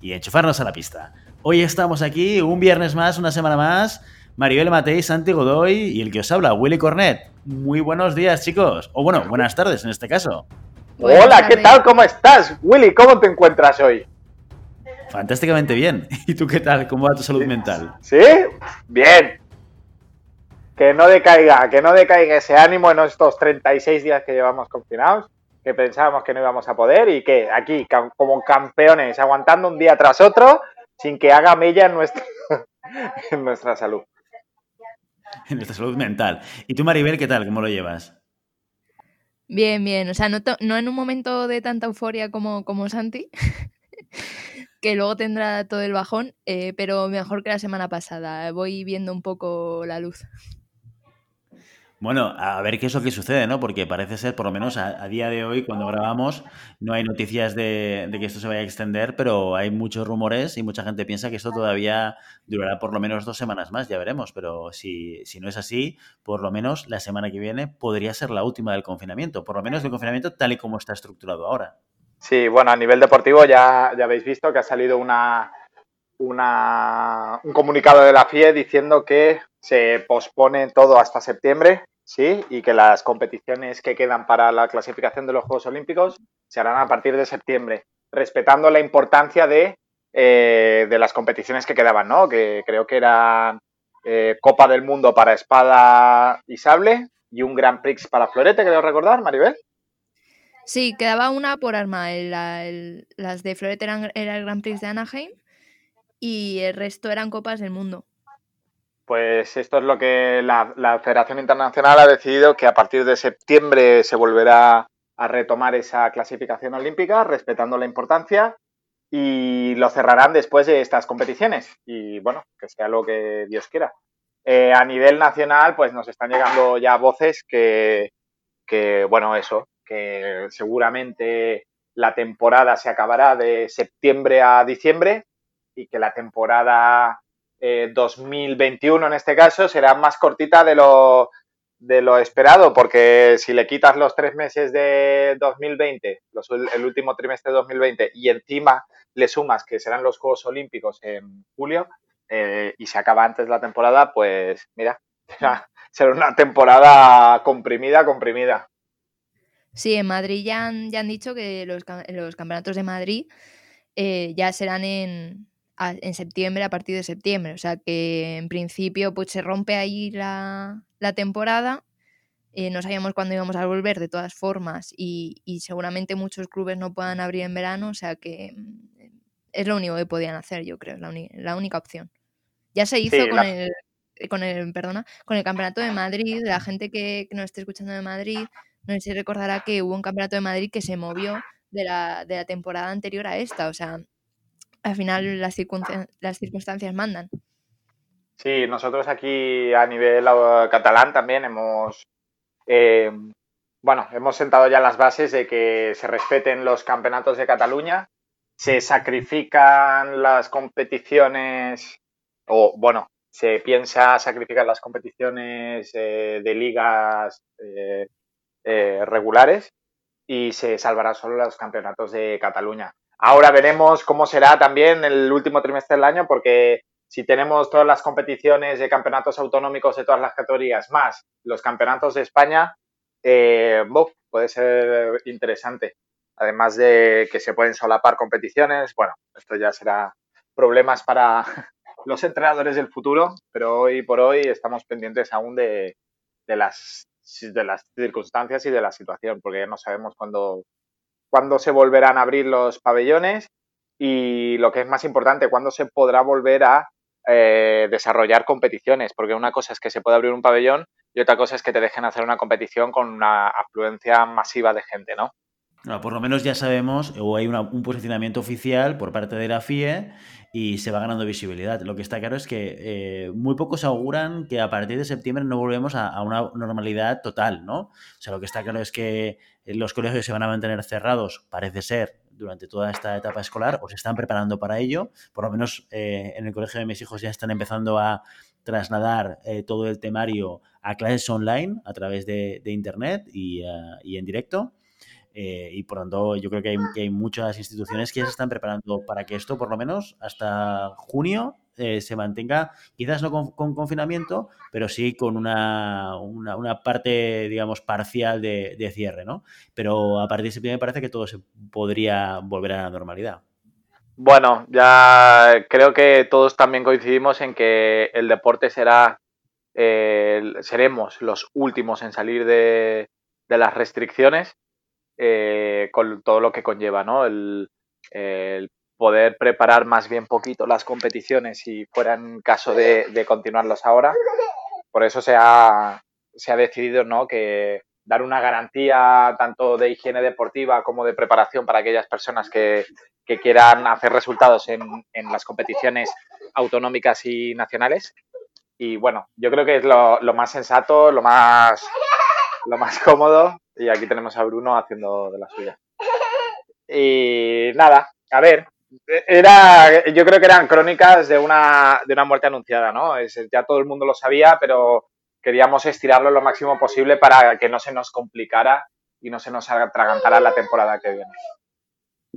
y enchufarnos a la pista. Hoy estamos aquí, un viernes más, una semana más. Maribel Matei, Santi Godoy y el que os habla, Willy Cornet. Muy buenos días, chicos. O bueno, buenas tardes en este caso. Hola, ¿qué tal? ¿Cómo estás? Willy, ¿cómo te encuentras hoy? Fantásticamente bien. ¿Y tú qué tal? ¿Cómo va tu salud mental? ¿Sí? Bien. Que no decaiga, que no decaiga ese ánimo en estos 36 días que llevamos confinados que pensábamos que no íbamos a poder y que aquí, como campeones, aguantando un día tras otro, sin que haga mella en nuestra, en nuestra salud. En nuestra salud mental. ¿Y tú, Maribel, qué tal? ¿Cómo lo llevas? Bien, bien. O sea, no, no en un momento de tanta euforia como, como Santi, que luego tendrá todo el bajón, eh, pero mejor que la semana pasada. Voy viendo un poco la luz. Bueno, a ver qué es lo que sucede, ¿no? Porque parece ser, por lo menos a, día de hoy, cuando grabamos, no hay noticias de, que esto se vaya a extender, pero hay muchos rumores y mucha gente piensa que esto todavía durará por lo menos dos semanas más, ya veremos. Pero si, si no es así, por lo menos la semana que viene podría ser la última del confinamiento, por lo menos del confinamiento tal y como está estructurado ahora. Sí, bueno, a nivel deportivo ya, ya habéis visto que ha salido una, una, un comunicado de la FIE diciendo que se pospone todo hasta septiembre, ¿sí? Y que las competiciones que quedan para la clasificación de los Juegos Olímpicos se harán a partir de septiembre, respetando la importancia de, eh, de las competiciones que quedaban, ¿no? Que creo que eran eh, Copa del Mundo para espada y sable y un Grand Prix para florete, creo recordar, Maribel. Sí, quedaba una por arma. las de florete eran, era el Grand Prix de Anaheim y el resto eran Copas del Mundo. Pues esto es lo que la, Federación Internacional ha decidido que a partir de septiembre se volverá a retomar esa clasificación olímpica, respetando la importancia, y lo cerrarán después de estas competiciones. Y bueno, que sea lo que Dios quiera. Eh, a nivel nacional, pues nos están llegando ya voces que, que, bueno, eso, que seguramente la temporada se acabará de septiembre a diciembre y que la temporada 2021 eh, en este caso será más cortita de lo, de lo esperado, porque si le quitas los tres meses de 2020, el último trimestre de 2020, y encima le sumas que serán los Juegos Olímpicos en julio, eh, y se acaba antes la temporada, pues mira, será, una temporada comprimida, comprimida. Sí, en Madrid ya han, ya han dicho que los, los campeonatos de Madrid eh, ya serán en, en septiembre, a partir de septiembre. O sea que en principio pues se rompe ahí la, temporada. Eh, no sabíamos cuándo íbamos a volver de todas formas y, seguramente muchos clubes no puedan abrir en verano, o sea que mm, es lo único que podían hacer, yo creo, la, la única opción. Ya se hizo con el con el, perdona, con el campeonato de Madrid, la gente que, que nos esté escuchando de Madrid, no sé si recordará que hubo un campeonato de Madrid que se movió de la, de la temporada anterior a esta, o sea, al final las, las circunstancias mandan. Sí, nosotros aquí a nivel uh, catalán también hemos, eh, bueno, hemos sentado ya las bases de que se respeten los campeonatos de Cataluña, se sacrifican las competiciones, o bueno, se piensa sacrificar las competiciones eh, de ligas eh, regulares y se salvarán solo los campeonatos de Cataluña. Ahora veremos cómo será también el último trimestre del año, porque si tenemos todas las competiciones de campeonatos autonómicos de todas las categorías, más los campeonatos de España, eh, puede ser interesante. Además de que se pueden solapar competiciones, bueno, esto ya será problemas para los entrenadores del futuro, pero hoy por hoy estamos pendientes aún de, las, de las circunstancias y de la situación, porque ya no sabemos cuándo cuándo se volverán a abrir los pabellones y lo que es más importante, cuándo se podrá volver a eh, desarrollar competiciones, porque una cosa es que se puede abrir un pabellón y otra cosa es que te dejen hacer una competición con una afluencia masiva de gente, ¿no? Por lo menos ya sabemos, o hay un posicionamiento oficial por parte de la FIE y se va ganando visibilidad. Lo que está claro es que eh, muy pocos auguran que a partir de septiembre no volvemos a, una normalidad total, ¿no? O sea, lo que está claro es que los colegios se van a mantener cerrados, parece ser, durante toda esta etapa escolar, o se están preparando para ello. Por lo menos eh, en el colegio de mis hijos ya están empezando a trasladar eh, todo el temario a clases online a través de, Internet y, y en directo. Eh, y por lo tanto, yo creo que hay, muchas instituciones que se están preparando para que esto, por lo menos hasta junio, eh, se mantenga, quizás no con, confinamiento, pero sí con una, una, parte, digamos, parcial de, cierre, ¿no? Pero a partir de septiembre parece que todo se podría volver a la normalidad. Bueno, ya creo que todos también coincidimos en que el deporte será, eh, seremos los últimos en salir de, de las restricciones eh, con todo lo que conlleva, ¿no? El, poder preparar más bien poquito las competiciones si fuera en caso de, continuarlas ahora. Por eso se ha, se ha decidido, ¿no? Que dar una garantía tanto de higiene deportiva como de preparación para aquellas personas que, quieran hacer resultados en, en, las competiciones autonómicas y nacionales. Y bueno, yo creo que es lo, lo más sensato, lo más, lo más cómodo y aquí tenemos a Bruno haciendo de la suya. Y nada, a ver, era, yo creo que eran crónicas de una, de una muerte anunciada, ¿no? Es, ya todo el mundo lo sabía, pero queríamos estirarlo lo máximo posible para que no se nos complicara y no se nos atragantara la temporada que viene.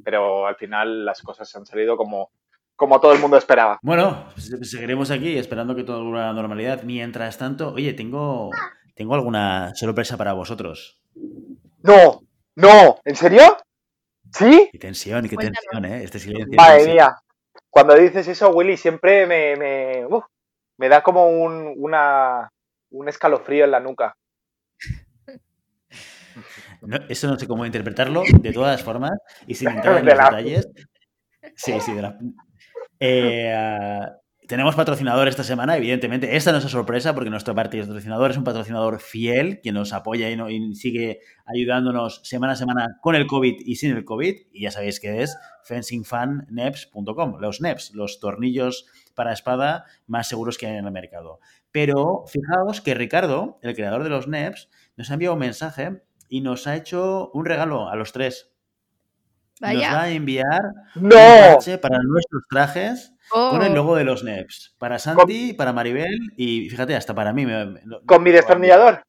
Pero al final las cosas han salido como, como todo el mundo esperaba. Bueno, pues seguiremos aquí esperando que todo vuelva a la normalidad. Mientras tanto, oye, tengo, tengo alguna sorpresa para vosotros. No, no, ¿en serio? ¿Sí? Qué tensión, qué tensión, ¿eh? Este silencio. Madre mía. Cuando dices eso, Willy, siempre me, me, me da como un, una, un escalofrío en la nuca. eso no sé cómo interpretarlo, de todas formas, y sin entrar en los detalles. Sí, sí, de la... Eh, tenemos patrocinador esta semana, evidentemente. Esta no es una sorpresa porque nuestro patrocinador es un patrocinador fiel que nos apoya y, sigue ayudándonos semana a semana con el COVID y sin el COVID. Y ya sabéis que es fencingfanneps.com, los NEPs, los tornillos para espada más seguros que hay en el mercado. Pero fijaos que Ricardo, el creador de los NEPs, nos ha enviado un mensaje y nos ha hecho un regalo a los tres. Nos va a enviar un parche para nuestros trajes con el oh. logo de los NEPs. Para Santi, para Maribel y fíjate, hasta para mí. ¿Con mi destornillador?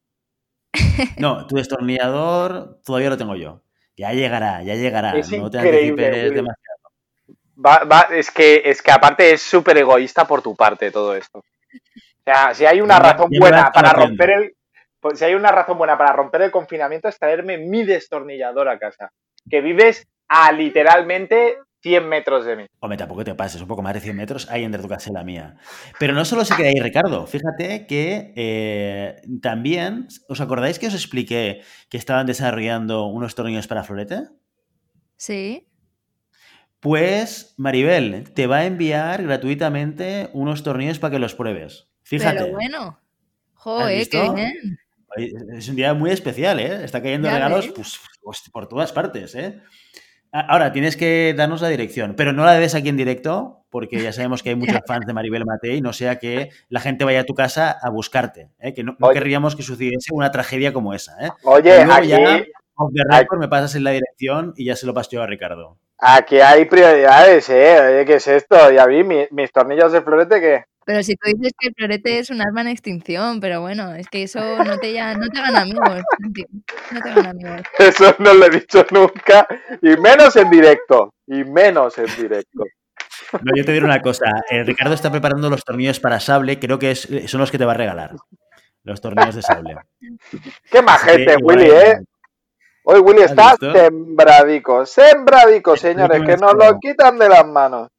No, tu destornillador todavía lo tengo yo. Ya llegará, ya llegará. no te anticipes demasiado. Va, es, que, es que aparte es súper egoísta por tu parte todo esto. O sea, si hay una razón buena para romper el. Pues, si hay una razón buena para romper el confinamiento es traerme mi destornillador a casa. Que vives a literalmente 100 metros de mí. Hombre, tampoco te pases, un poco más de 100 metros hay entre tu casa y la mía. Pero no solo se queda ahí, Ricardo. Fíjate que eh, también, ¿os acordáis que os expliqué que estaban desarrollando unos tornillos para florete? Sí. Pues Maribel te va a enviar gratuitamente unos tornillos para que los pruebes. Fíjate. Pero bueno. Joder, qué bien. Es un día muy especial, ¿eh? Está cayendo regalos pues, pues, por todas partes, ¿eh? Ahora, tienes que darnos la dirección, pero no la des aquí en directo, porque ya sabemos que hay muchos fans de Maribel Matei, no sea que la gente vaya a tu casa a buscarte, ¿eh? que no, querríamos que sucediese una tragedia como esa. ¿eh? Oye, aquí, ya, me pasas en la dirección y ya se lo paso yo a Ricardo. Aquí hay prioridades, ¿eh? Oye, ¿qué es esto? Ya vi, mis tornillos de florete, ¿qué? Pero si tú dices que el florete es un arma en extinción, pero bueno, es que eso no te, ya, no te gana amigos. No te gana amigos. Eso no lo he dicho nunca, y menos en directo, y menos en directo. No, yo te diré una cosa. Eh, Ricardo está preparando los tornillos para sable, creo que es, son los que te va a regalar. Los tornillos de sable. Qué majete, Willy, ¿eh? Hoy Willy está sembradico, sembradico, señores, que nos lo quitan de las manos.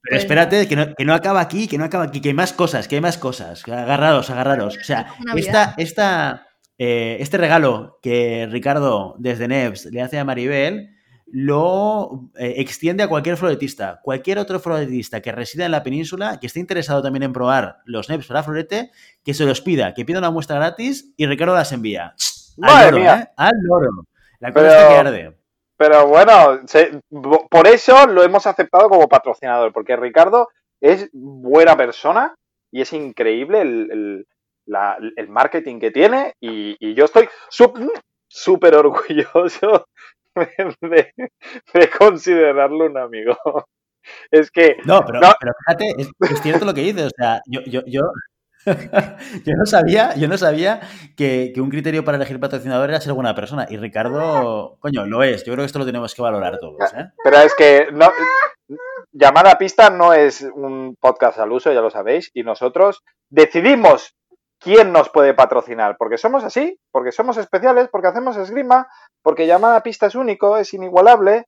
Pero pues espérate, que no, que no, acaba aquí, que no acaba aquí, que hay más cosas, que hay más cosas. Agarrados, agarraros. O sea, esta, esta, eh, este regalo que Ricardo desde Neves le hace a Maribel lo eh, extiende a cualquier floretista. Cualquier otro floretista que resida en la península, que esté interesado también en probar los NEPs para florete, que se los pida, que pida una muestra gratis y Ricardo las envía. Al loro, ¿eh? Al loro. La cosa es que arde. Pero bueno, por eso lo hemos aceptado como patrocinador, porque Ricardo es buena persona y es increíble el, marketing que tiene y, yo estoy súper orgulloso de, considerarlo un amigo. Es que... No, pero, fíjate, es, cierto lo que dices, o sea, yo, yo, yo, yo no sabía, yo no sabía que, un criterio para elegir patrocinador era ser buena persona. Y Ricardo, coño, lo es. Yo creo que esto lo tenemos que valorar todos. ¿eh? Pero es que no, Llamada a Pista no es un podcast al uso, ya lo sabéis, y nosotros decidimos quién nos puede patrocinar, porque somos así, porque somos especiales, porque hacemos esgrima, porque Llamada a Pista es único, es inigualable,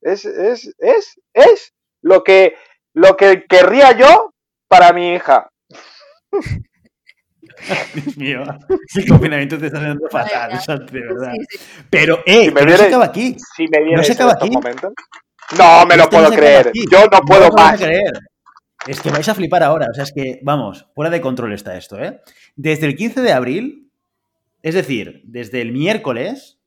es, es, es, es lo que, lo que querría yo para mi hija. Dios mío, el confinamiento te está haciendo fatal, de verdad. Pero, eh, no se acaba aquí. Si me no se acaba aquí. No me lo puedo creer. Yo no puedo más. Creer. Es que vais a flipar ahora. O sea, es que, vamos, fuera de control está esto, ¿eh? Desde el 15 de abril, es decir, desde el miércoles,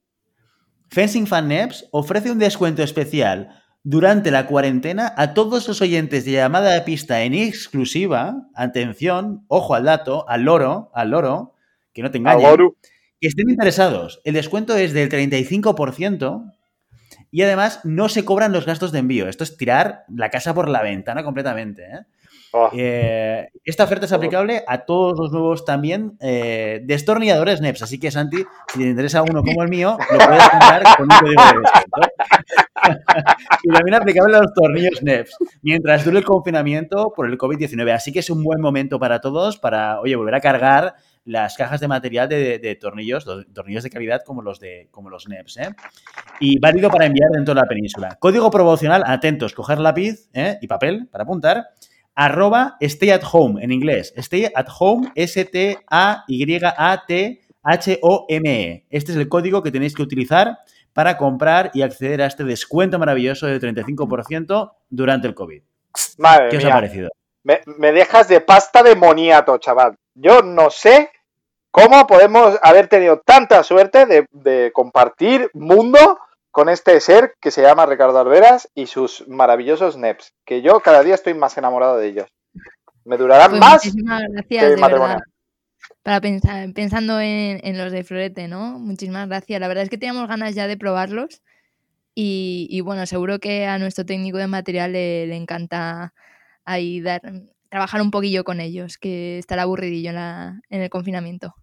Fencing Fan Neps ofrece un descuento especial durante la cuarentena a todos los oyentes de llamada de pista en exclusiva. Atención, ojo al dato, al loro, al loro, que no te engañen. Que estén interesados. El descuento es del 35% y además no se cobran los gastos de envío. Esto es tirar la casa por la ventana completamente. ¿eh? Oh. Eh, esta oferta es aplicable a todos los nuevos también eh, destornilladores NEPS. Así que, Santi, si te interesa uno como el mío, lo puedes comprar con un código de descuento. y también aplicable a los tornillos NEPS, mientras dure el confinamiento por el COVID-19. Así que es un buen momento para todos para, oye, volver a cargar las cajas de material de, tornillos, tornillos de calidad como los de como los NEPs. ¿eh? Y válido para enviar dentro de la península. Código promocional, atentos, coger lápiz ¿eh? y papel para apuntar. Arroba stay at home en inglés. Stay at home, S-T-A-Y-A-T-H-O-M-E. Este es el código que tenéis que utilizar para comprar y acceder a este descuento maravilloso de 35% durante el COVID. Madre ¿Qué os ha parecido? Me, me, dejas de pasta de moniato, chaval. Yo no sé ¿Cómo podemos haber tenido tanta suerte de, compartir mundo con este ser que se llama Ricardo Alveras y sus maravillosos NEPs? Que yo cada día estoy más enamorado de ellos. Me durarán pues más gracias, que Para pensar, pensando en, los de Florete, ¿no? Muchísimas gracias. La verdad es que teníamos ganas ya de probarlos. Y, bueno, seguro que a nuestro técnico de material le, encanta ahí dar, trabajar un poquillo con ellos, que estará aburridillo en, el confinamiento.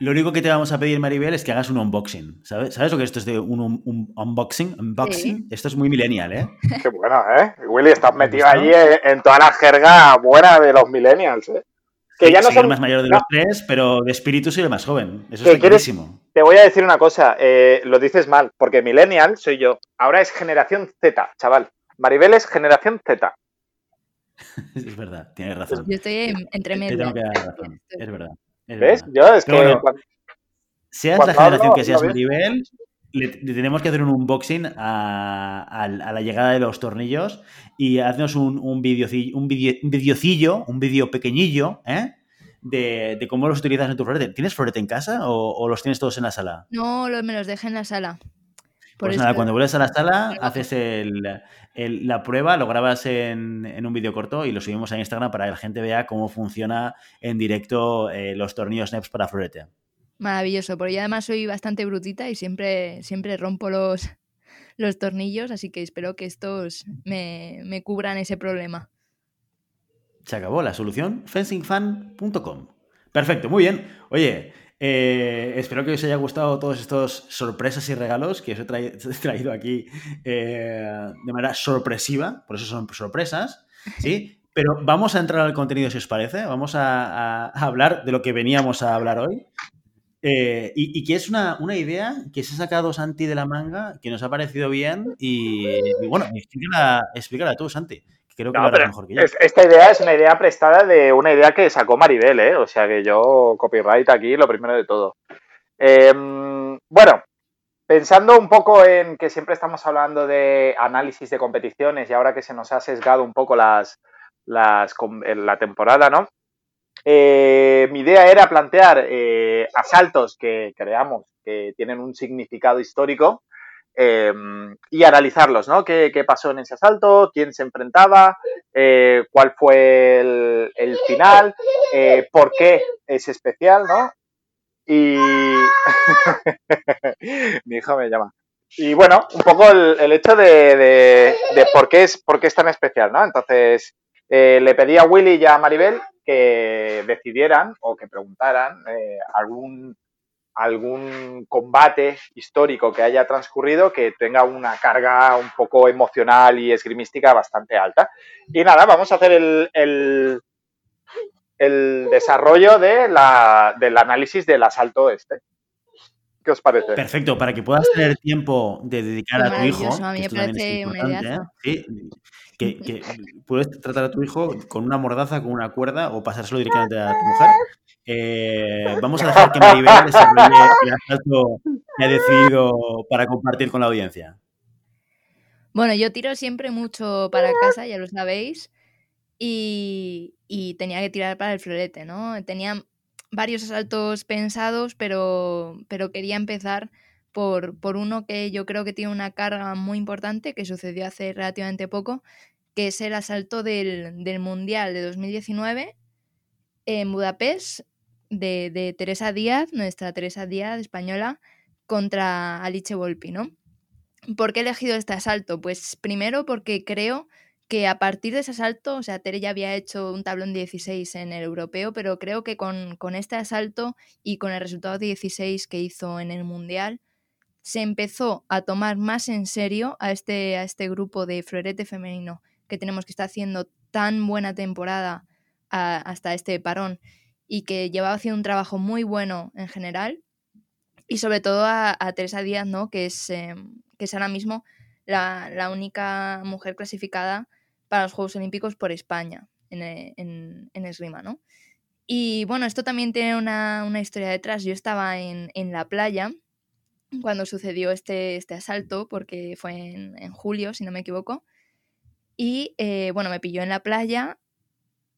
Lo único que te vamos a pedir, Maribel, es que hagas un unboxing. ¿Sabes, ¿Sabes lo que esto es de un, unboxing? Unboxing. Esto es muy millennial, ¿eh? Qué bueno, ¿eh? Willy, estás metido allí en, toda la jerga buena de los millennials, ¿eh? Que ya no soy el más mayor de los tres, pero de espíritu soy el más joven. Eso es clarísimo. Te voy a decir una cosa, eh, lo dices mal, porque millennial soy yo. Ahora es generación Z, chaval. Maribel es generación Z. es verdad, tienes razón. Yo estoy entre medio. Es verdad. ¿Ves? Yo es que. seas la generación que seas nivel, le, tenemos que hacer un unboxing a, la llegada de los tornillos y haznos un, un, videocillo, un, videocillo, un vídeo pequeñillo, ¿eh? De, cómo los utilizas en tu florete. ¿Tienes florete en casa o, los tienes todos en la sala? No, me los dejé en la sala. Pues nada, cuando vuelves a la sala, haces la prueba, lo grabas en, un vídeo corto y lo subimos a Instagram para que la gente vea cómo funciona en directo eh, los tornillos NEPS para florete. Maravilloso, porque yo además soy bastante brutita y siempre, siempre rompo los, los tornillos, así que espero que estos me, me cubran ese problema. Se acabó la solución, fencingfan.com. Perfecto, muy bien. Oye, eh, espero que os haya gustado todos estos sorpresas y regalos que os he, traído aquí eh, de manera sorpresiva, por eso son sorpresas, ¿sí? Pero vamos a entrar al contenido si os parece, vamos a hablar de lo que veníamos a hablar hoy, eh, y, que es una, idea que se ha sacado Santi de la manga, que nos ha parecido bien y, bueno, explícala, tú, Santi. Creo que mejor que yo. esta idea es una idea prestada de una idea que sacó Maribel, ¿eh? O sea que yo, copyright aquí, lo primero de todo. Em, bueno, pensando un poco en que siempre estamos hablando de análisis de competiciones y ahora que se nos ha sesgado un poco las, las la temporada, ¿no? Eh, mi idea era plantear eh, asaltos que creamos que tienen un significado histórico em, y analizarlos, ¿no? ¿Qué, pasó en ese asalto? ¿Quién se enfrentaba? Eh, ¿Cuál fue el, final? Eh, ¿Por qué es especial, no? Y mi hijo me llama. Y bueno, un poco el, hecho de, por, qué es, por qué es tan especial, ¿no? Entonces, eh, le pedí a Willy y a Maribel que decidieran o que preguntaran algún algún combate histórico que haya transcurrido que tenga una carga un poco emocional y esgrimística bastante alta. Y nada, vamos a hacer el, el, desarrollo de la, del análisis del asalto este. ¿Qué os parece? Perfecto, para que puedas tener tiempo de dedicar a tu hijo. A mí me parece ¿eh? que, puedes tratar a tu hijo con una mordaza, con una cuerda o pasárselo directamente a tu mujer eh, vamos a dejar que Maribel desarrolle el asalto que ha decidido para compartir con la audiencia. Bueno, yo tiro siempre mucho para casa, ya lo sabéis, y, tenía que tirar para el florete, ¿no? Tenía varios asaltos pensados, pero, pero quería empezar por, por, uno que yo creo que tiene una carga muy importante, que sucedió hace relativamente poco, que es el asalto del, del Mundial de 2019 en Budapest de, Teresa Díaz, nuestra Teresa Díaz española, contra Alice Volpi, ¿no? ¿Por qué he elegido este asalto? Pues primero porque creo que a partir de ese asalto, o sea, Tere ya había hecho un tablón 16 en el europeo, pero creo que con, con este asalto y con el resultado 16 que hizo en el mundial, se empezó a tomar más en serio a este, a este grupo de florete femenino que tenemos que está haciendo tan buena temporada hasta este parón y que llevaba haciendo un trabajo muy bueno en general. Y sobre todo a, Teresa Díaz, ¿no? que, es, em, que es ahora mismo la, única mujer clasificada para los Juegos Olímpicos por España en, eh, en, en esgrima. ¿no? Y bueno, esto también tiene una, historia detrás. Yo estaba en, la playa cuando sucedió este, este asalto, porque fue en, julio, si no me equivoco. Y eh, bueno, me pilló en la playa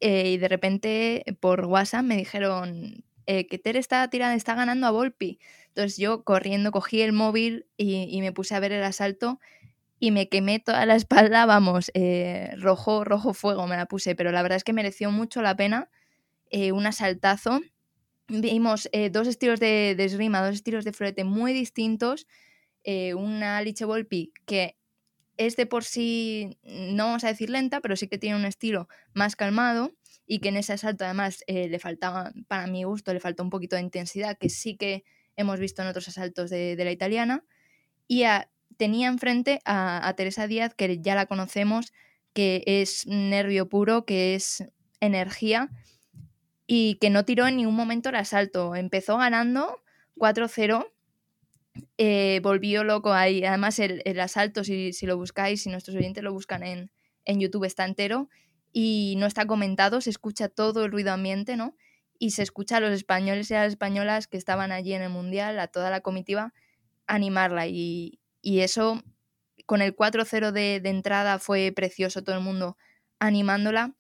eh, y de repente por WhatsApp me dijeron eh, que Ter está tirando, está ganando a Volpi. Entonces yo corriendo cogí el móvil y, me puse a ver el asalto y me quemé toda la espalda, vamos, eh, rojo, rojo fuego me la puse, pero la verdad es que mereció mucho la pena un asaltazo. Vimos dos estilos de, de, dos estilos de florete muy distintos. una Liche Volpi que es de por sí, no vamos a decir lenta, pero sí que tiene un estilo más calmado y que en ese asalto además eh, le faltaba, para mi gusto, le faltó un poquito de intensidad, que sí que hemos visto en otros asaltos de, la italiana. Y tenía enfrente a, Teresa Díaz, que ya la conocemos, que es nervio puro, que es energía y que no tiró en ningún momento el asalto. Empezó ganando 4-0 eh, volvió loco ahí. Además, el, asalto, si, lo buscáis, si nuestros oyentes lo buscan en, YouTube, está entero y no está comentado, se escucha todo el ruido ambiente, ¿no? Y se escucha a los españoles y a las españolas que estaban allí en el Mundial, a toda la comitiva, animarla. Y, eso, con el 4-0 de, de entrada, fue precioso, todo el mundo animándola.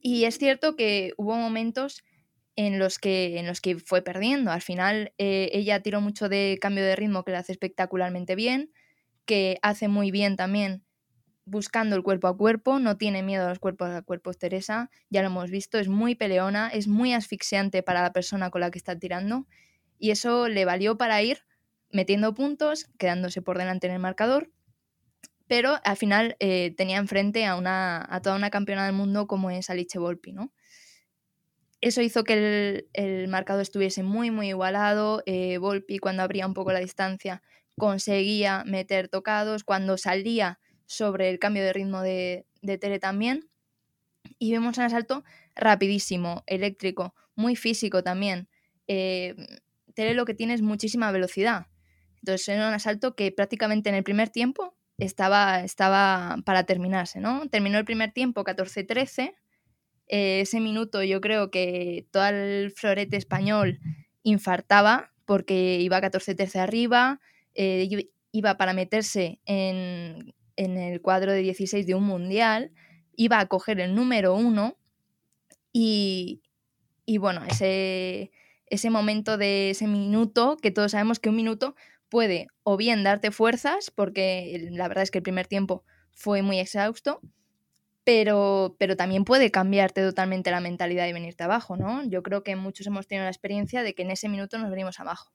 Y es cierto que hubo momentos en los que, en los que fue perdiendo. Al final eh, ella tiró mucho de cambio de ritmo que le hace espectacularmente bien, que hace muy bien también buscando el cuerpo a cuerpo, no tiene miedo a los cuerpos a cuerpos Teresa, ya lo hemos visto, es muy peleona, es muy asfixiante para la persona con la que está tirando y eso le valió para ir metiendo puntos, quedándose por delante en el marcador, pero al final eh, tenía enfrente a, una, a toda una campeona del mundo como es Alice Volpi, ¿no? Eso hizo que el, marcado estuviese muy, muy igualado. Eh, Volpi, cuando abría un poco la distancia, conseguía meter tocados. Cuando salía sobre el cambio de ritmo de, de Tere también. Y vemos un asalto rapidísimo, eléctrico, muy físico también. Eh, lo que tiene es muchísima velocidad. Entonces era un asalto que prácticamente en el primer tiempo estaba, estaba para terminarse, ¿no? Terminó el primer tiempo 14-13 eh, ese minuto yo creo que todo el florete español infartaba porque iba 14 13 arriba, eh, iba para meterse en, el cuadro de 16 de un mundial, iba a coger el número uno y, bueno, ese, ese momento de ese minuto, que todos sabemos que un minuto puede o bien darte fuerzas, porque la verdad es que el primer tiempo fue muy exhausto, pero, pero también puede cambiarte totalmente la mentalidad y venirte abajo, ¿no? Yo creo que muchos hemos tenido la experiencia de que en ese minuto nos venimos abajo.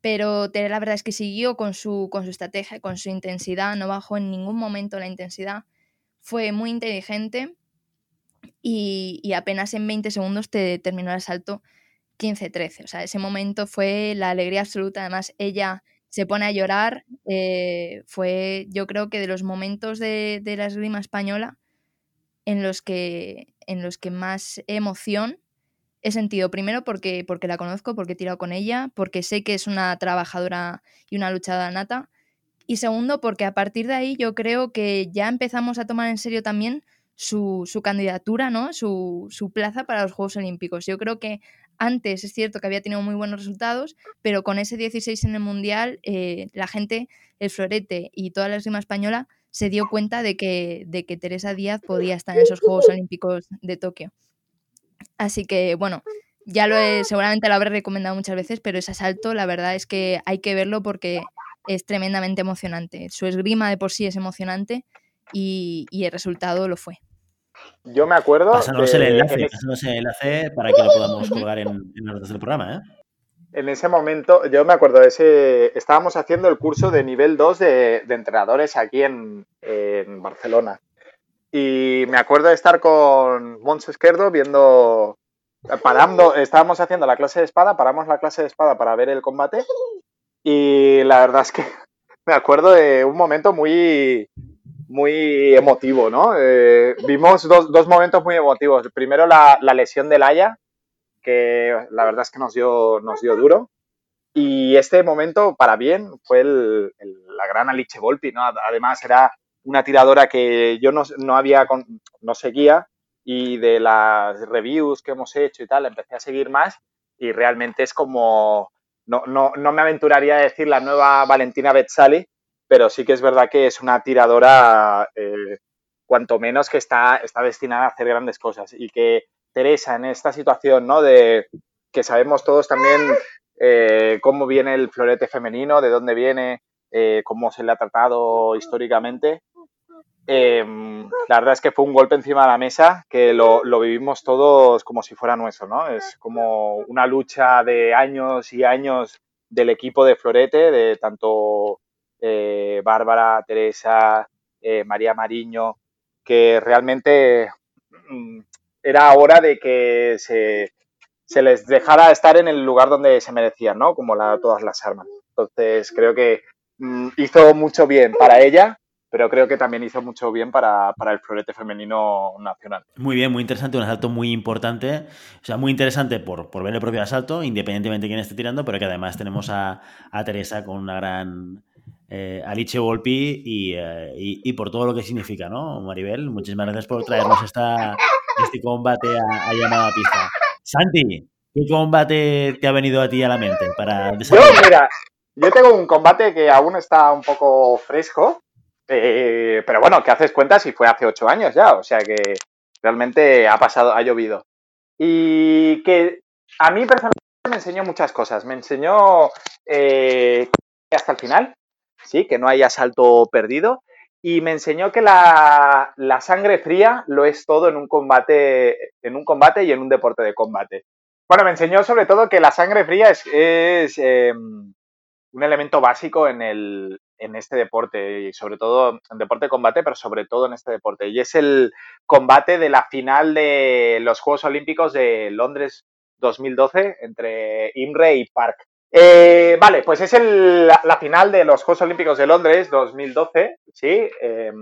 Pero Tere la verdad es que siguió con su, con su estrategia, con su intensidad, no bajó en ningún momento la intensidad, fue muy inteligente y, y apenas en 20 segundos te terminó el salto 15-13. O sea, ese momento fue la alegría absoluta. Además, ella se pone a llorar. Eh, fue, yo creo que de los momentos de, de la esgrima española en los que, en los que más emoción he sentido. Primero porque, porque la conozco, porque he tirado con ella, porque sé que es una trabajadora y una luchadora nata. Y segundo, porque a partir de ahí yo creo que ya empezamos a tomar en serio también su, su candidatura, ¿no? Su, su, plaza para los Juegos Olímpicos. Yo creo que antes es cierto que había tenido muy buenos resultados, pero con ese 16 en el Mundial, eh, la gente, el florete y toda la esgrima española se dio cuenta de que, de que Teresa Díaz podía estar en esos Juegos Olímpicos de Tokio. Así que, bueno, ya lo he, seguramente lo habré recomendado muchas veces, pero ese asalto, la verdad es que hay que verlo porque es tremendamente emocionante. Su esgrima de por sí es emocionante y, y el resultado lo fue. Yo me acuerdo. Pásanos el enlace, pásanos el enlace para que lo podamos colgar en, en las notas del programa, ¿eh? En ese momento, yo me acuerdo de ese. Estábamos haciendo el curso de nivel 2 de, entrenadores aquí en, Barcelona. Y me acuerdo de estar con Mons Esquerdo viendo. Parando, estábamos haciendo la clase de espada, paramos la clase de espada para ver el combate. Y la verdad es que me acuerdo de un momento muy, muy emotivo, ¿no? Eh, vimos dos, momentos muy emotivos. Primero la, la, lesión de Laia, que la verdad es que nos dio, nos dio duro. Y este momento, para bien, fue la gran Alice Volpi, ¿no? Además, era una tiradora que yo no, no había, no seguía y de las reviews que hemos hecho y tal, empecé a seguir más y realmente es como, no, no, no me aventuraría a decir la nueva Valentina Betzali, pero sí que es verdad que es una tiradora, eh, cuanto menos que está, está destinada a hacer grandes cosas y que Teresa en esta situación, ¿no? De que sabemos todos también eh, cómo viene el florete femenino, de dónde viene, eh, cómo se le ha tratado históricamente. Eh, la verdad es que fue un golpe encima de la mesa que lo, vivimos todos como si fuera nuestro, ¿no? Es como una lucha de años y años del equipo de Florete, de tanto Bárbara, Teresa, María Mariño, que realmente mm, era hora de que se, se, les dejara estar en el lugar donde se merecían, ¿no? Como todas las armas. Entonces creo que mm, hizo mucho bien para ella, pero creo que también hizo mucho bien para, para, el florete femenino nacional. Muy bien, muy interesante, un asalto muy importante, o sea, muy interesante por, por ver el propio asalto, independientemente de quién esté tirando, pero que además tenemos a, a Teresa con una gran eh, Alice Volpi y, eh, y, y, por todo lo que significa, ¿no? Maribel, muchísimas gracias por traernos esta, este combate a, a llamada pista. Santi, ¿qué combate te ha venido a ti a la mente para Yo, mira, yo tengo un combate que aún está un poco fresco, eh, pero bueno, que haces cuenta si fue hace ocho años ya, o sea que realmente ha pasado, ha llovido. Y que a mí personalmente me enseñó muchas cosas. Me enseñó eh, hasta el final, sí, que no hay asalto perdido. Y me enseñó que la, la, sangre fría lo es todo en un combate, en un combate y en un deporte de combate. Bueno, me enseñó sobre todo que la sangre fría es, eh, un elemento básico en, el, en este deporte, y sobre todo en deporte de combate, pero sobre todo en este deporte. Y es el combate de la final de los Juegos Olímpicos de Londres 2012 entre Imre y Park. Eh, vale, pues es el, la, final de los Juegos Olímpicos de Londres 2012, ¿sí? Eh,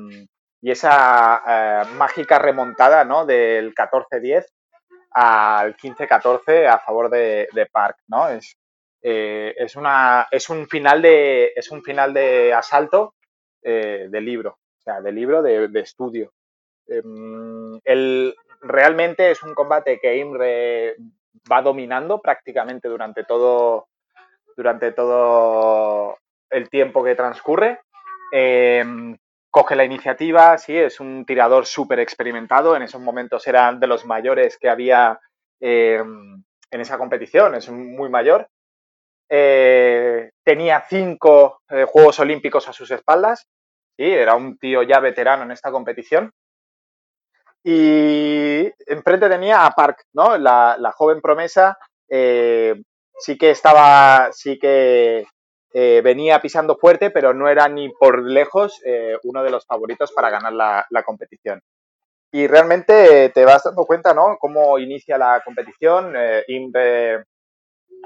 y esa eh, mágica remontada, ¿no? Del 14-10 al 15-14 a favor de, Park, ¿no? Es, eh, es, una, es, un final de, es un final de asalto de libro, o sea, de libro de, de estudio. el, realmente es un combate que Imre va dominando prácticamente durante todo, durante todo el tiempo que transcurre. Eh, coge la iniciativa, sí, es un tirador súper experimentado, en esos momentos era de los mayores que había eh, en esa competición, es muy mayor. eh, tenía cinco eh, Juegos Olímpicos a sus espaldas, ¿sí? era un tío ya veterano en esta competición. Y enfrente tenía a Park, ¿no? La, joven promesa eh, sí que estaba, sí que venía pisando fuerte, pero no era ni por lejos uno de los favoritos para ganar la, competición. Y realmente te vas dando cuenta, ¿no? Cómo inicia la competición. Imre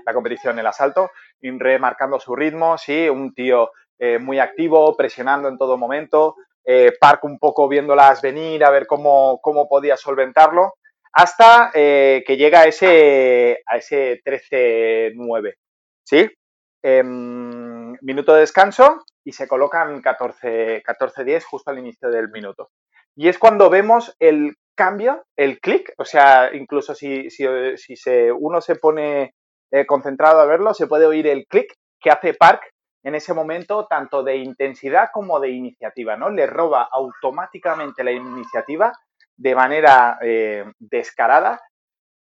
la competición el asalto, Inre marcando su ritmo, sí, un tío eh, muy activo, presionando en todo momento, eh, Park un poco viéndolas venir, a ver cómo, cómo podía solventarlo, hasta eh, que llega a ese, a ese 13-9, ¿sí? Em, minuto de descanso y se colocan 14-10 justo al inicio del minuto. Y es cuando vemos el cambio, el clic, o sea, incluso si, si, si se, uno se pone eh, concentrado a verlo, se puede oír el clic que hace Park en ese momento, tanto de intensidad como de iniciativa, ¿no? Le roba automáticamente la iniciativa de manera eh, descarada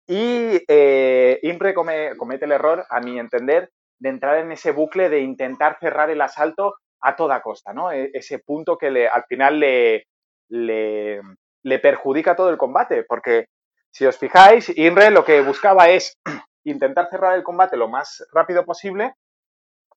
y eh, Imre comete el error, a mi entender, de entrar en ese bucle de intentar cerrar el asalto a toda costa, ¿no? E-, ese punto que al final le, le, le perjudica todo el combate, porque si os fijáis, Imre lo que buscaba es intentar cerrar el combate lo más rápido posible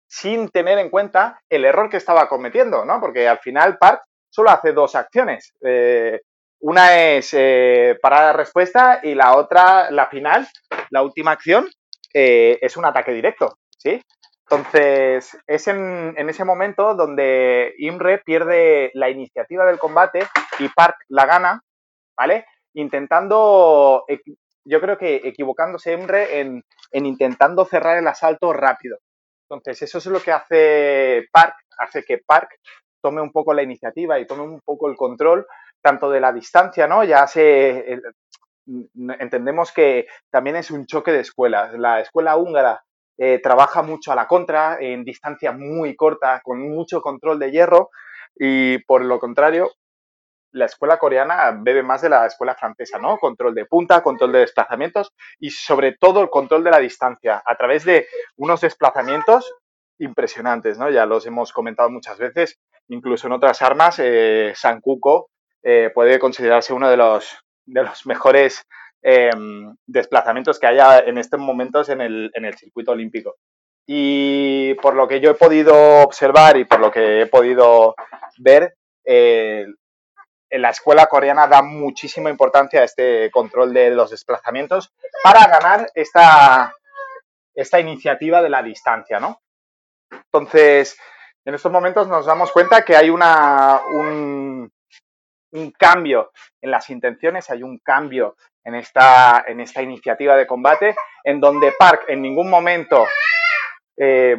sin tener en cuenta el error que estaba cometiendo, ¿no? Porque al final Park solo hace dos acciones. Eh, una es eh, parar la respuesta y la otra, la final, la última acción, eh, es un ataque directo, ¿sí? Entonces, es en, en, ese momento donde Imre pierde la iniciativa del combate y Park la gana, ¿vale? Intentando yo creo que equivocándose Emre en, intentando cerrar el asalto rápido. Entonces, eso es lo que hace Park, hace que Park tome un poco la iniciativa y tome un poco el control tanto de la distancia, ¿no? Ya se entendemos que también es un choque de escuelas. La escuela húngara eh, trabaja mucho a la contra, en distancia muy corta, con mucho control de hierro, y por lo contrario, la escuela coreana bebe más de la escuela francesa, ¿no? Control de punta, control de desplazamientos y sobre todo el control de la distancia a través de unos desplazamientos impresionantes, ¿no? Ya los hemos comentado muchas veces, incluso en otras armas, eh, Sankuko eh, puede considerarse uno de los, de los mejores em, desplazamientos que haya en estos momentos en el, en el circuito olímpico. Y por lo que yo he podido observar y por lo que he podido ver, eh, la escuela coreana da muchísima importancia a este control de los desplazamientos para ganar esta, esta iniciativa de la distancia, ¿no? Entonces, en estos momentos nos damos cuenta que hay una, un, cambio en las intenciones, hay un cambio en esta, en esta iniciativa de combate, en donde Park en ningún momento eh,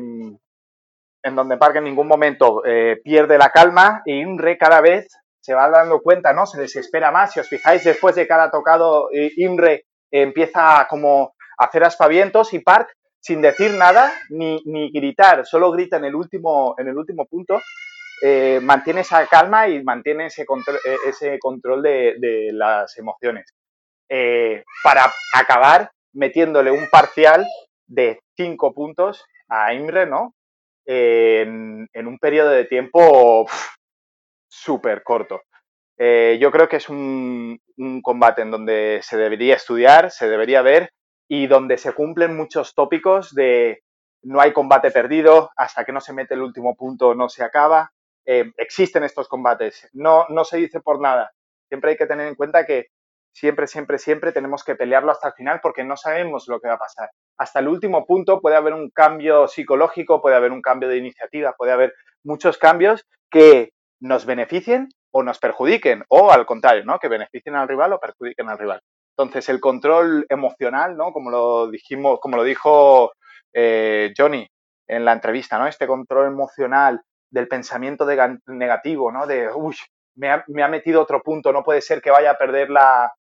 en donde Park en ningún momento eh, pierde la calma y Inre cada vez se va dando cuenta, ¿no? Se desespera más. Si os fijáis, después de cada tocado, eh, Imre empieza como a hacer aspavientos y Park, sin decir nada ni, gritar, solo grita en el último, en el último punto, eh, mantiene esa calma y mantiene ese control, eh, ese control de, las emociones. para acabar metiéndole un parcial de cinco puntos a Imre, ¿no? En, un periodo de tiempo súper corto. Eh, yo creo que es un, combate en donde se debería estudiar, se debería ver y donde se cumplen muchos tópicos de no hay combate perdido, hasta que no se mete el último punto no se acaba. Eh, existen estos combates, no, no se dice por nada. Siempre hay que tener en cuenta que siempre, siempre, siempre tenemos que pelearlo hasta el final porque no sabemos lo que va a pasar. Hasta el último punto puede haber un cambio psicológico, puede haber un cambio de iniciativa, puede haber muchos cambios que nos beneficien o nos perjudiquen, o al contrario, ¿no? Que beneficien al rival o perjudiquen al rival. Entonces, el control emocional, ¿no? Como lo dijimos, como lo dijo eh, Johnny en la entrevista, ¿no? Este control emocional del pensamiento negativo, ¿no? De, uy, me ha, metido otro punto, no puede ser que vaya a perder la,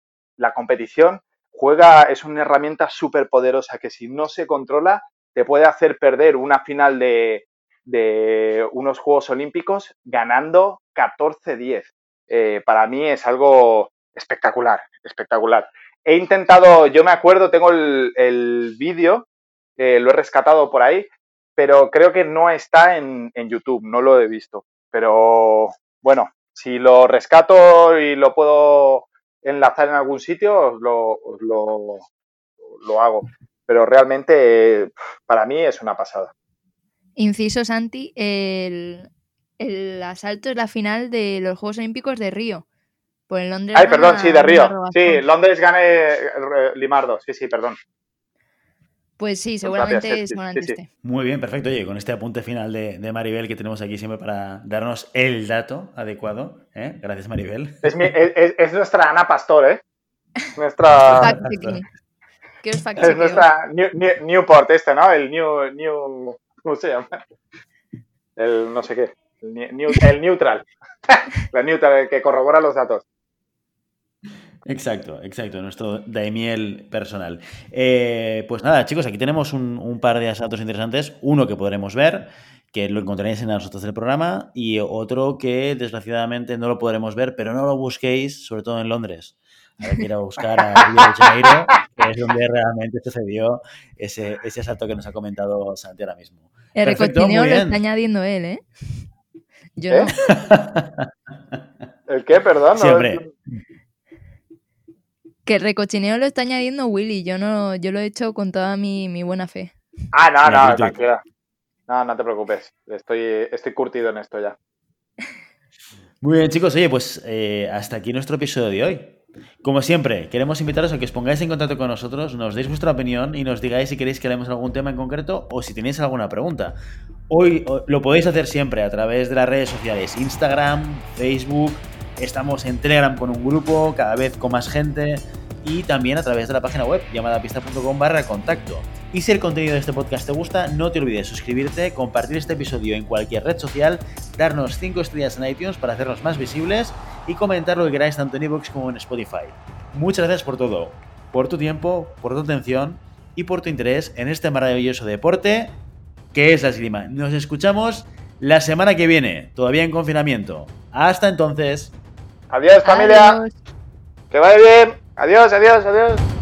competición. Juega, es una herramienta súper poderosa que si no se controla, te puede hacer perder una final de, de unos Juegos Olímpicos ganando 14-10. Eh, para mí es algo espectacular, espectacular. He intentado, yo me acuerdo, tengo el, vídeo, eh, lo he rescatado por ahí, pero creo que no está en, en YouTube, no lo he visto. Pero bueno, si lo rescato y lo puedo enlazar en algún sitio, os lo, os lo, lo hago. Pero realmente para mí es una pasada. Inciso Santi, el, el asalto es la final de los Juegos Olímpicos de Río. Por el Londres. Ay, perdón, sí, de Río. Sí. Londres gane eh, Limardo. Sí, sí, perdón. Pues sí, Gracias, seguramente, sí, sí, seguramente sí, sí. esté. Muy bien, perfecto. Oye, con este apunte final de, de Maribel que tenemos aquí siempre para darnos el dato adecuado. ¿eh? Gracias, Maribel. Es, mi- es- es- es nuestra Ana Pastor, ¿eh? Nuestra. ¿Qué Es fact-chequeo? nuestra New- New- Newport este, ¿no? El New, New, ¿cómo se llama? El no sé qué. El, new- el neutral. La neutral, el que corrobora los datos. Exacto, exacto, nuestro Daimiel personal. Eh, pues nada, chicos, aquí tenemos un, un par de asaltos interesantes. Uno que podremos ver, que lo encontraréis en las notas del programa, y otro que desgraciadamente no lo podremos ver, pero no lo busquéis, sobre todo en Londres. Hay que ir a buscar a Río de Janeiro, que es donde realmente sucedió ese, ese asalto que nos ha comentado Santi ahora mismo. El lo está añadiendo él, ¿eh? Yo ¿Eh? no. ¿El qué? Perdón. no- Siempre. Que el recochineo lo está añadiendo Willy. Yo no, yo lo he hecho con toda mi, mi buena fe. Ah, no, no, tú- tranquila. No, no te preocupes. Estoy, estoy curtido en esto ya. Muy bien, chicos. Oye, pues eh, hasta aquí nuestro episodio de hoy. Como siempre, queremos invitaros a que os pongáis en contacto con nosotros, nos deis vuestra opinión y nos digáis si queréis que hablemos de algún tema en concreto o si tenéis alguna pregunta. Hoy lo podéis hacer siempre a través de las redes sociales, Instagram, Facebook, estamos en Telegram con un grupo, cada vez con más gente y también a través de la página web llamadapista.com barra contacto. Y si el contenido de este podcast te gusta, no te olvides suscribirte, compartir este episodio en cualquier red social, darnos 5 estrellas en iTunes para hacernos más visibles y comentar lo que queráis tanto en iVoox como en Spotify. Muchas gracias por todo, por tu tiempo, por tu atención y por tu interés en este maravilloso deporte que es la esgrima. Nos escuchamos la semana que viene, todavía en confinamiento. Hasta entonces. Adiós, familia. Adiós. Que vaya bien. Adiós, adiós, adiós.